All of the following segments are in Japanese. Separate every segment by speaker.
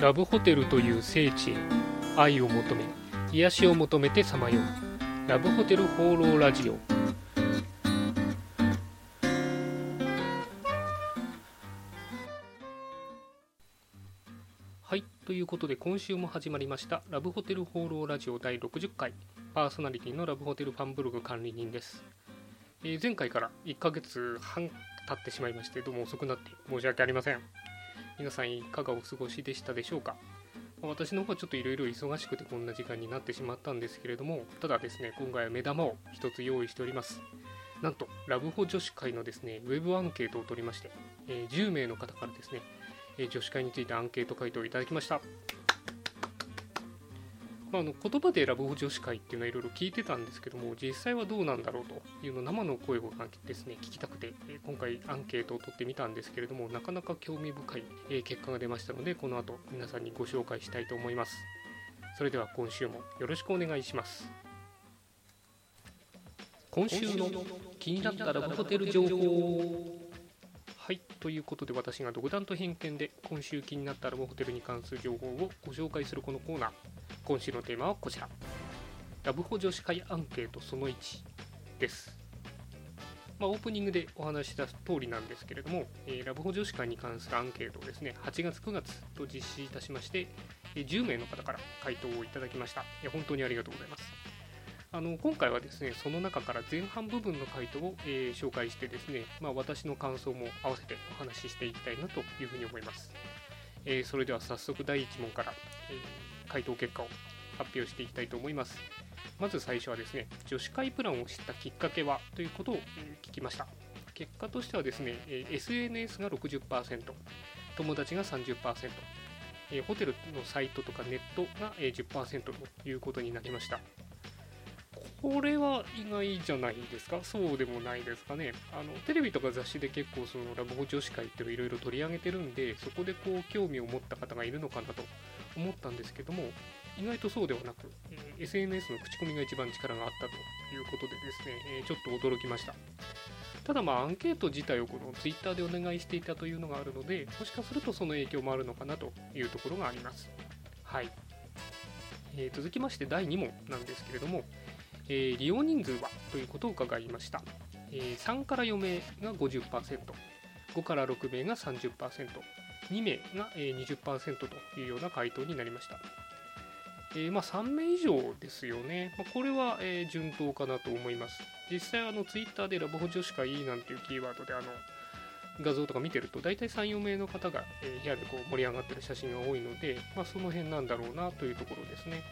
Speaker 1: ラブホテルという聖地へ愛を求め癒しを求めてさまよう。ラブホテル放浪ラジオ。はいということで今週も始まりましたラブホテル放浪ラジオ第60回。パーソナリティのラブホテルファンブログ管理人です、えー前回から1ヶ月半経ってしまいましてどうも遅くなって申し訳ありません。皆さんいかがお過ごしでしたでしょうか？私の方はちょっといろいろ忙しくてこんな時間になってしまったんですけれどもただですね今回は目玉を1つ用意しております。なんとラブホ女子会のですねウェブアンケートを取りまして、え10名の方からですね、え女子会についてアンケート回答をいただきました。まあ、あの言葉でラブホ女子会っていうのはいろいろ聞いてたんですけども実際はどうなんだろうというの生の声をですね聞きたくて今回アンケートを取ってみたんですけれどもなかなか興味深い結果が出ましたのでこの後皆さんにご紹介したいと思います。それでは今週もよろしくお願いします。今週の気になったラブホテル情報。はいということで私が独断と偏見で今週気になったラブホテルに関する情報をご紹介するこのコーナー。今週のテーマはこちら。ラブホ女子会アンケートその1です、まあ、オープニングでお話しした通りなんですけれども、えーラブホ女子会に関するアンケートをですね8月9月と実施いたしまして10名の方から回答をいただきました。いや本当にありがとうございます。あの今回はですねその中から前半部分の回答を、えー紹介してですね、まあ、私の感想も合わせてお話ししていきたいなというふうに思います、えーそれでは早速第1問から、えー回答結果を発表していきたいと思います。まず最初はですね女子会プランを知ったきっかけはということを、聞きました。結果としてはですね、え SNS が60%友達が30%ホテルのサイトとかネットが10%ということになりました。これは意外じゃないですか？そうでもないですかね。あのテレビとか雑誌で結構そのラブホ女子会っていうのをいろいろ取り上げてるんでそこでこう興味を持った方がいるのかなと思ったんですけども意外とそうではなく、えー SNS の口コミが一番力があったということでですね、えーちょっと驚きました。ただまあアンケート自体をこの Twitter でお願いしていたというのがあるのでもしかするとその影響もあるのかなというところがあります。はい、えー続きまして第2問なんですけれども、えー利用人数はということを伺いました、えー3から4名が 50%5 から6名が 30%2 名がえー20%というような回答になりました。えーまあ、3名以上ですよね、まあ、これは、えー順当かなと思います。実際あのツイッターでラブホ女子会いいなんていうキーワードであの画像とか見てると大体34名の方が、えー部屋でこう盛り上がってる写真が多いので、まあ、その辺なんだろうなというところですね。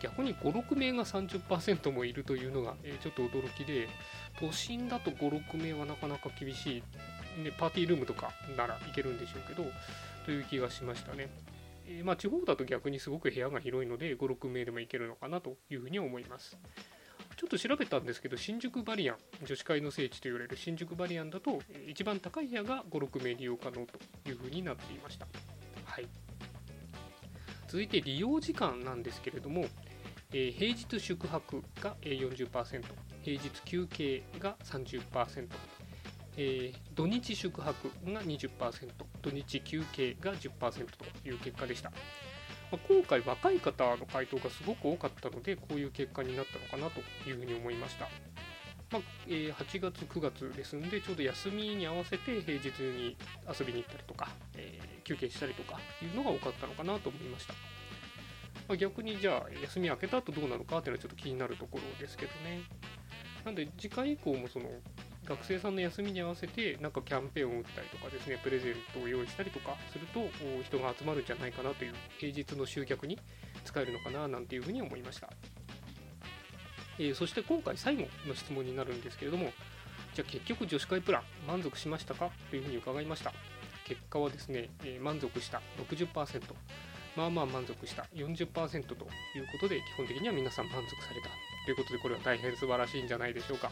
Speaker 1: 逆に56名が30%もいるというのが、えちょっと驚きで都心だと56名はなかなか厳しい、ね、パーティールームとかならいけるんでしょうけどという気がしましたね。えまあ、地方だと逆にすごく部屋が広いので56名でもいけるのかなというふうに思います。ちょっと調べたんですけど新宿バリアン女子会の聖地と言われる新宿バリアンだと一番高い部屋が56名利用可能というふうになっていました。はい。続いて利用時間なんですけれども、えー平日宿泊が40%平日休憩が30%えー土日宿泊が20%土日休憩が10%という結果でした、まあ今回若い方の回答がすごく多かったのでこういう結果になったのかなというふうに思いました、まあえー8月9月ですんでちょうど休みに合わせて平日に遊びに行ったりとか、えー休憩したりとかいうのが多かったのかなと思いました。まあ逆にじゃあ休み明けた後どうなのかっていうのはちょっと気になるところですけどね。なんで次回以降もその学生さんの休みに合わせてなんかキャンペーンを打ったりとかですねプレゼントを用意したりとかすると人が集まるんじゃないかなという平日の集客に使えるのかななんていうふうに思いました、えーそして今回最後の質問になるんですけれどもじゃあ結局女子会プラン満足しましたかというふうに伺いました。結果はですね、えー満足した60%まあまあ満足した。40%ということで基本的には皆さん満足された。ということでこれは大変素晴らしいんじゃないでしょうか。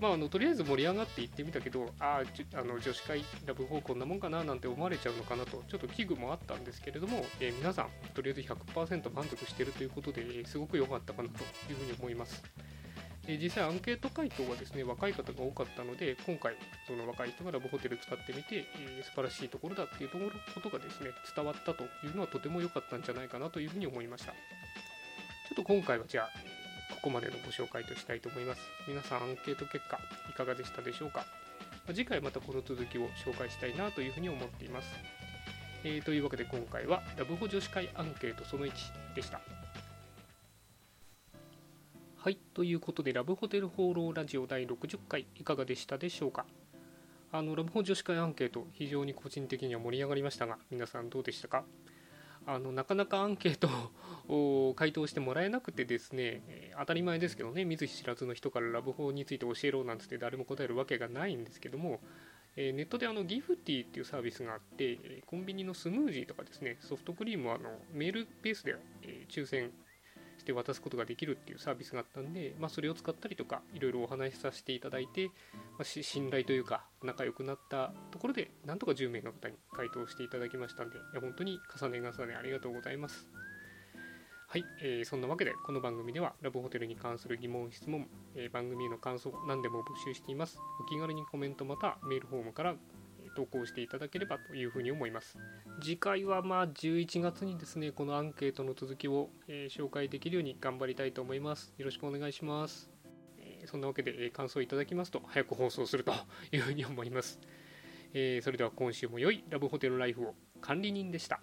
Speaker 1: まあ、あのとりあえず盛り上がっていってみたけどああの女子会ラブホこんなもんかななんて思われちゃうのかなとちょっと危惧もあったんですけれども、えー皆さんとりあえず100%満足してるということで、えーすごく良かったかなというふうに思います、え実際アンケート回答はですね若い方が多かったので今回その若い人がラブホテル使ってみて、え素晴らしいところだっていうところことがですね伝わったというのはとても良かったんじゃないかなというふうに思いました。ちょっと今回はじゃあここまでのご紹介としたいと思います。皆さんアンケート結果いかがでしたでしょうか？次回またこの続きを紹介したいなというふうに思っています、えー、というわけで今回はラブホ女子会アンケートその1でした。はい、ということで、ラブホテル放浪ラジオ第60回、いかがでしたでしょうか？あのラブホ女子会アンケート、非常に個人的には盛り上がりましたが、皆さんどうでしたか？あのなかなかアンケートを 回答してもらえなくてですね、え当たり前ですけどね、見ず知らずの人からラブホについて教えろなんつって誰も答えるわけがないんですけども、えネットであのギフティっていうサービスがあって、コンビニのスムージーとかですね、ソフトクリームはあのメールベースで、え抽選して渡すことができるっていうサービスがあったんで、まあ、それを使ったりとかいろいろお話しさせていただいて、まあ、信頼というか仲良くなったところでなんとか10名の方に回答していただきましたんでいや本当に重ね重ねありがとうございます。はい、えー、そんなわけでこの番組ではラブホテルに関する疑問質問、えー、番組への感想何でも募集しています。お気軽にコメントまたメールフォームから投稿していただければというふうに思います。次回はまあ11月にですねこのアンケートの続きを、えー、紹介できるように頑張りたいと思います。よろしくお願いします、えー、そんなわけで、えー、感想いただきますと早く放送するというふうに思います、えそれでは今週も良いラブホテルライフを管理人でした。